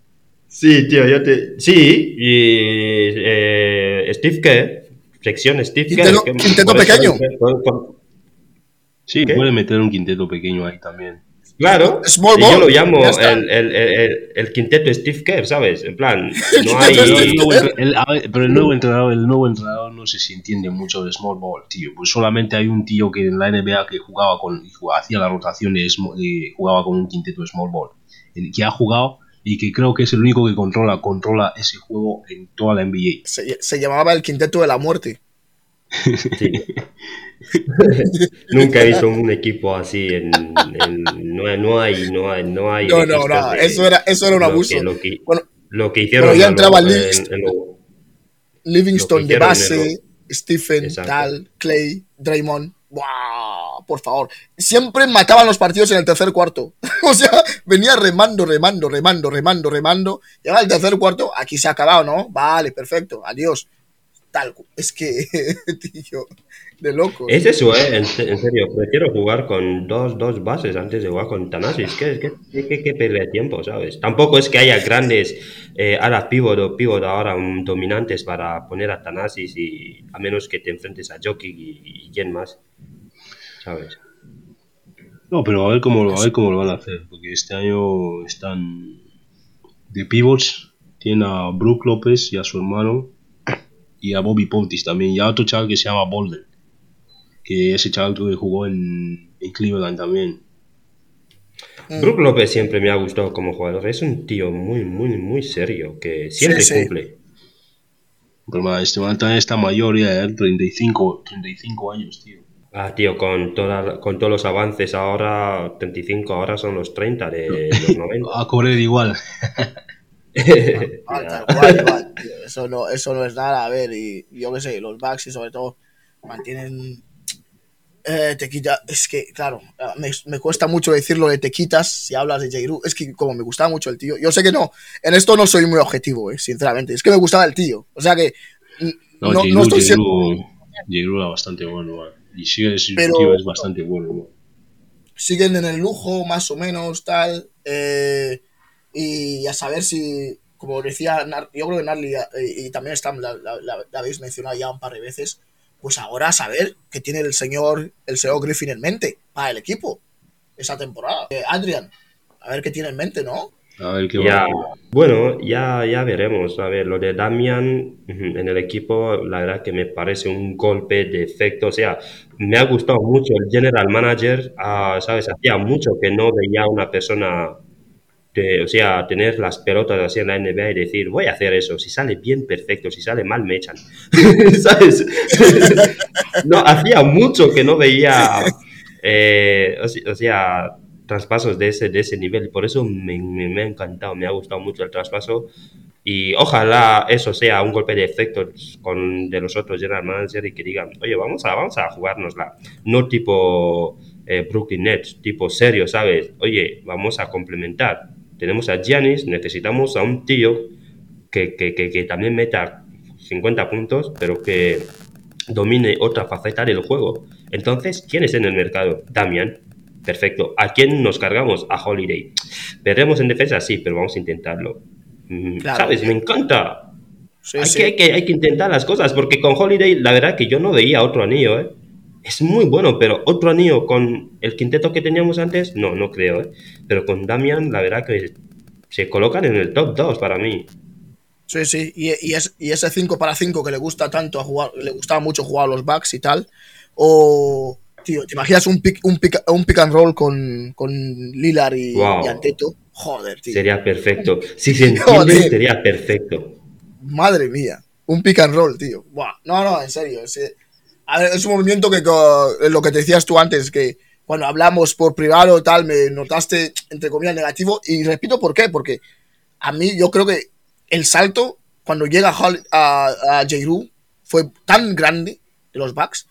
Sí, tío, yo te... Sí, y eh, Steve Kerr, sección Steve Quinteto- Kerr. que- quinteto eso- pequeño. por- por- Sí, ¿Qué? puede meter un quinteto pequeño ahí también. Claro, Small yo ball, lo llamo el, el, el, el quinteto Steve Kerr, ¿sabes? En plan, no hay... Pero el, nuevo entrenador, el nuevo entrenador no sé si entiende mucho de small ball, tío. Pues solamente hay un tío que en la NBA que jugaba con, hacía la rotación de jugaba con un quinteto small ball, el que ha jugado y que creo que es el único que controla, controla ese juego en toda la NBA. Se, se llamaba el quinteto de la muerte. Sí. Nunca he visto un equipo así en, en- no, no hay no hay no hay No, no, no, de eso era, eso era un lo que- abuso. lo que, Bueno, lo que hicieron bueno, ya en entraba en- Livingston. de base, en Stephen, Exacto. tal, Clay, Draymond. ¡Wow! Por favor. Siempre mataban los partidos en el tercer cuarto. o sea, venía remando, remando, remando, remando, remando. Llegaba el tercer cuarto, aquí se ha acabado, ¿no? Vale, perfecto, adiós. Tal, es que, tío, de loco. es eso eh en, se- en serio prefiero jugar con dos, dos bases antes de jugar con Tanasis que que, que, que perder de tiempo sabes tampoco es que haya grandes eh, alas pivot o pivot ahora um, dominantes para poner a Tanasis y a menos que te enfrentes a Jokic y, y quién más sabes No, pero a ver cómo, a ver cómo lo van a hacer, porque este año están de pivots, tienen a Brook López y a su hermano y a Bobby Pontis también, y a otro chaval que se llama Bolden, que ese chaval creo que jugó en, en Cleveland también. Mm. Brook López siempre me ha gustado como jugador. Es un tío muy, muy, muy serio que siempre sí. cumple. Pero man, este man también está mayor ya, ¿eh? 35, 35 años, tío. Ah, tío, con, toda, con todos los avances ahora, 35, ahora son los 30 de los 90. A correr igual. Ah, tal cual, igual, tío. Eso no, eso no es nada, a ver, y yo qué sé, los Bucks y sobre todo mantienen eh, te quita, es que, claro, me, me cuesta mucho decirlo de te quitas si hablas de J. Ru. Es que como me gustaba mucho el tío, yo sé que no, en esto no soy muy objetivo, eh, sinceramente, es que me gustaba el tío, o sea que No, no, estoy siendo... Ru- J. Ru era bastante bueno, man. Y sigue es, Pero- tío, es bastante bueno. man. siguen en el lujo, más o menos, tal. eh, y a saber si, como decía, Nar- yo creo que Narly eh, y, también Stam la, la- la- la habéis mencionado ya un par de veces, pues ahora a saber qué tiene el señor, el señor Griffin en mente para el equipo esa temporada. Eh, Adrian, a ver qué tiene en mente, ¿no? A ver qué Ya, bueno, ya, ya veremos. A ver, lo de Damian en el equipo, la verdad que me parece un golpe de efecto. O sea, me ha gustado mucho el general manager. ah, ¿sabes? Hacía mucho que no veía una persona, de- o sea, tener las pelotas así en la NBA y decir, voy a hacer eso. Si sale bien, perfecto. Si sale mal, me echan. ¿Sabes? no, hacía mucho que no veía, eh, o, o sea, traspasos de ese, de ese nivel. Por eso me, me- me ha encantado, me ha gustado mucho el traspaso. Y ojalá eso sea un golpe de efecto con, de los otros general manager y que digan, oye, vamos a, vamos a jugárnosla. No tipo eh, Brooklyn Nets, tipo serio, ¿sabes? Oye, vamos a complementar. Tenemos a Giannis, necesitamos a un tío que, que, que, que también meta 50 puntos, pero que domine otra faceta del juego. Entonces, ¿quién es en el mercado? Damian. Perfecto. ¿A quién nos cargamos? A Holiday. ¿Veremos en defensa? Sí, pero vamos a intentarlo. Mm, Claro. ¿Sabes? Me encanta. Sí, hay, sí. Que, hay, que, hay que intentar las cosas, porque con Holiday, la verdad que yo no veía otro anillo, ¿eh? Es muy bueno, pero otro anillo con el quinteto que teníamos antes, no, no creo, ¿eh? Pero con Damian, la verdad que se colocan en el top 2 para mí. Sí, sí, y, y, es, y ese 5 para 5 que le gusta tanto a jugar, le gustaba mucho jugar a los Bucks y tal, o, tío, ¿te imaginas un pick, un pick, un pick and roll con, con Lillard y, Wow. y Anteto? Joder, tío, Sería perfecto. Si se entiende, sería perfecto. madre mía, un pick and roll, tío. Buah, No, no, en serio, es, eh, es un movimiento que, co- lo que te decías tú antes, que cuando hablamos por privado tal, me notaste, entre comillas, negativo, y repito por qué, porque a mí yo creo que el salto cuando llega a, a J-Ru fue tan grande de los Bucks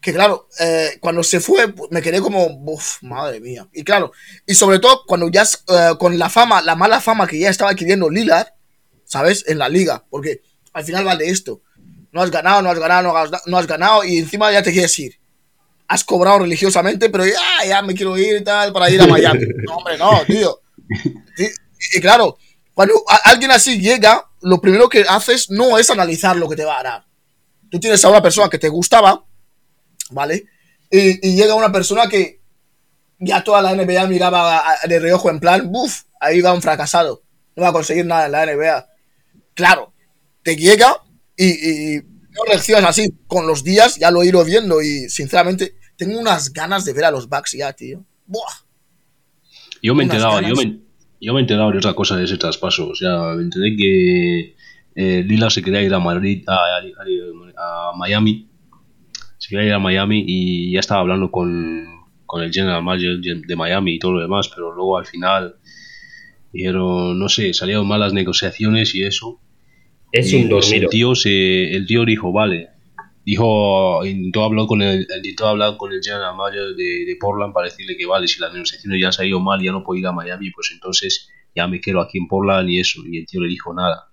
que claro, eh, cuando se fue me quedé como, uff, madre mía. Y claro, y sobre todo cuando ya eh, con la fama, la mala fama que ya estaba adquiriendo Lillard, ¿sabes? En la liga, porque al final va de esto. No has ganado, no has ganado, no has, no has ganado y encima ya te quieres ir. Has cobrado religiosamente, pero ya, ya me quiero ir y tal para ir a Miami. No, hombre, no, tío. Sí, Y claro, cuando alguien así llega, lo primero que haces no es analizar lo que te va a dar. Tú tienes a una persona que te gustaba, ¿vale? Y, y llega una persona que ya toda la NBA miraba de reojo en plan, buf, ahí va un fracasado, no va a conseguir nada en la NBA. Claro, te llega y, y no reaccionas así con los días, ya lo he ido viendo y sinceramente tengo unas ganas de ver a los Bucks ya, tío. Buah. Yo me enteraba, yo me, yo me enteraba de otra cosa de ese traspaso. O sea, me enteré que eh, Lila se quería ir a Madrid, a, a- a Miami. Se quería ir a Miami y ya estaba hablando con, con el general manager de Miami y todo lo demás, pero luego al final dijeron, no sé, salieron malas negociaciones y eso. Es Y, un dormido. el tío se, el tío dijo, vale. Dijo, intentó hablar con el, intentó hablar con el general manager de, de Portland para decirle que vale, si las negociaciones ya se ha ido mal ya no puedo ir a Miami, pues entonces ya me quedo aquí en Portland y eso. Y el tío le dijo nada.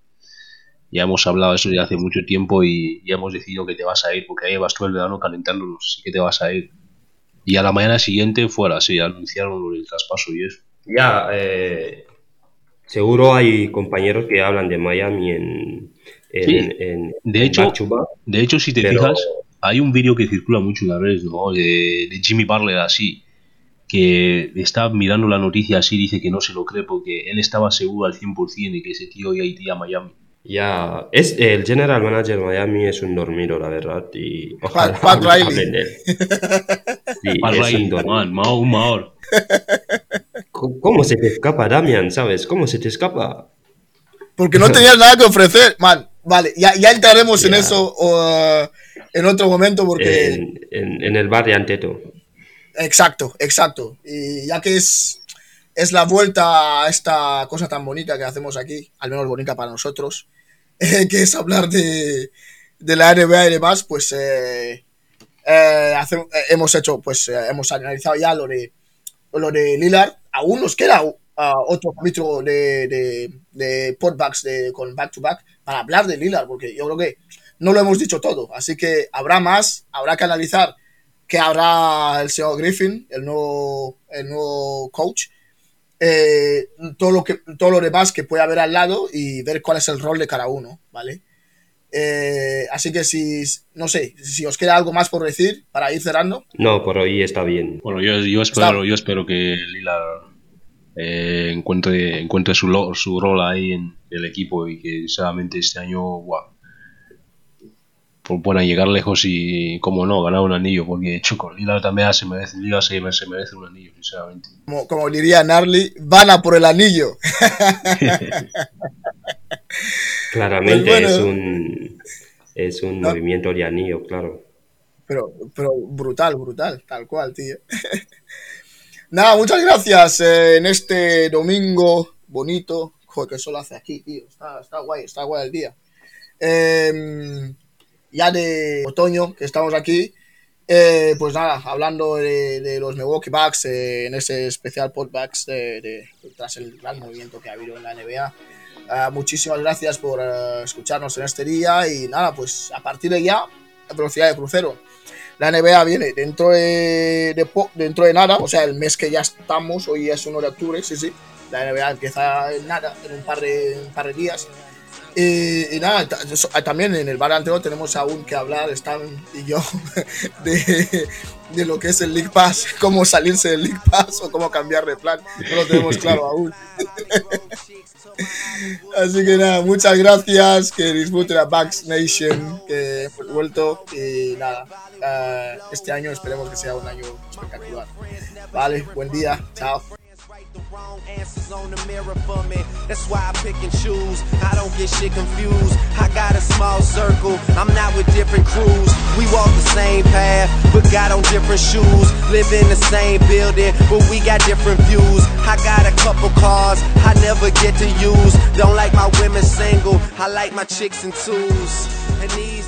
Ya hemos hablado de eso ya hace mucho tiempo y ya hemos decidido que te vas a ir, porque ahí vas todo el verano calentándonos, así que te vas a ir. Y a la mañana siguiente fuera, sí, anunciaron del traspaso y eso. Ya, eh, seguro hay compañeros que hablan de Miami en, en, Sí. en- en- De hecho, back. De hecho, si te Pero- fijas, hay un vídeo que circula mucho en las redes, ¿no? De, de Jimmy Butler así, que está mirando la noticia así, dice que no se lo cree porque él estaba seguro al 100% de que ese tío ya iría a Miami. Ya, es, el general manager de Miami es un dormido, la verdad, y ojalá Pat Riley. de él. Sí, Pat es Riley, un dormido. man, Mao, un Maor. ¿Cómo se te escapa, Damian, sabes? ¿Cómo se te escapa? Porque no tenías nada que ofrecer, man. Vale, ya, ya entraremos en Ya. eso uh, en otro momento porque... En, en- en el bar de Anteto. Exacto, exacto. Y ya que es, es la vuelta a esta cosa tan bonita que hacemos aquí, al menos bonita para nosotros, eh, que es hablar de, de la NBA y demás, pues eh, eh, hace- eh, hemos hecho, pues eh, hemos analizado ya lo de, lo de Lillard. Aún nos queda otro capítulo de, de, de podbacks de, con back to back para hablar de Lillard, porque yo creo que no lo hemos dicho todo. Así que habrá más, habrá que analizar que habrá el señor Griffin, el nuevo, el nuevo coach, eh, todo, lo que, todo lo demás que puede haber al lado y ver cuál es el rol de cada uno, ¿vale? Eh, así que si, no sé, si os queda algo más por decir para ir cerrando. No, por hoy está bien. Bueno, yo, yo espero, yo espero que Lila eh, encuentre, encuentre su, lo- su rol ahí en el equipo y que sinceramente este año guau, pues puedan llegar lejos y, como no, ganar un anillo, porque Choco, Lila también se merece, Lila se, se merece un anillo, sinceramente. Como, como diría Narly, van a por el anillo. Claramente Pues bueno. es un, es un No. movimiento de anillo, claro. Pero, pero brutal, brutal, tal cual, tío. Nada, muchas gracias eh, en este domingo bonito. Joder, que sol hace aquí, tío. Está, está guay, está guay el día. Em, ya de otoño que estamos aquí. eh, pues nada, hablando de, de los Milwaukee Bucks eh, en ese especial podbacks de, tras el gran movimiento que ha habido en la NBA. Ah, muchísimas gracias por eh, escucharnos en este día y nada, pues a partir de ya, velocidad de crucero. La NBA viene dentro de, de dentro de nada, o sea, el mes que ya estamos, hoy es 1 de octubre, sí, sí. La NBA empieza en nada, en un par de, un par de días. Y, y nada, ah, también en el bar anterior tenemos aún que hablar, Stan y yo, de, de lo que es el League Pass, cómo salirse del League Pass o cómo cambiar de plan. No lo tenemos claro aún. Así que nada, muchas gracias, que disfruten a Bucks Nation, que hemos vuelto y nada, eh, este año esperemos que sea un año espectacular. Vale, buen día, chao. Wrong answers on the mirror for me. That's why I pick and choose. I don't get shit confused. I got a small circle. I'm not with different crews. We walk the same path, but got on different shoes. Live in the same building, but we got different views. I got a couple cars I never get to use. Don't like my women single. I like my chicks in twos. And these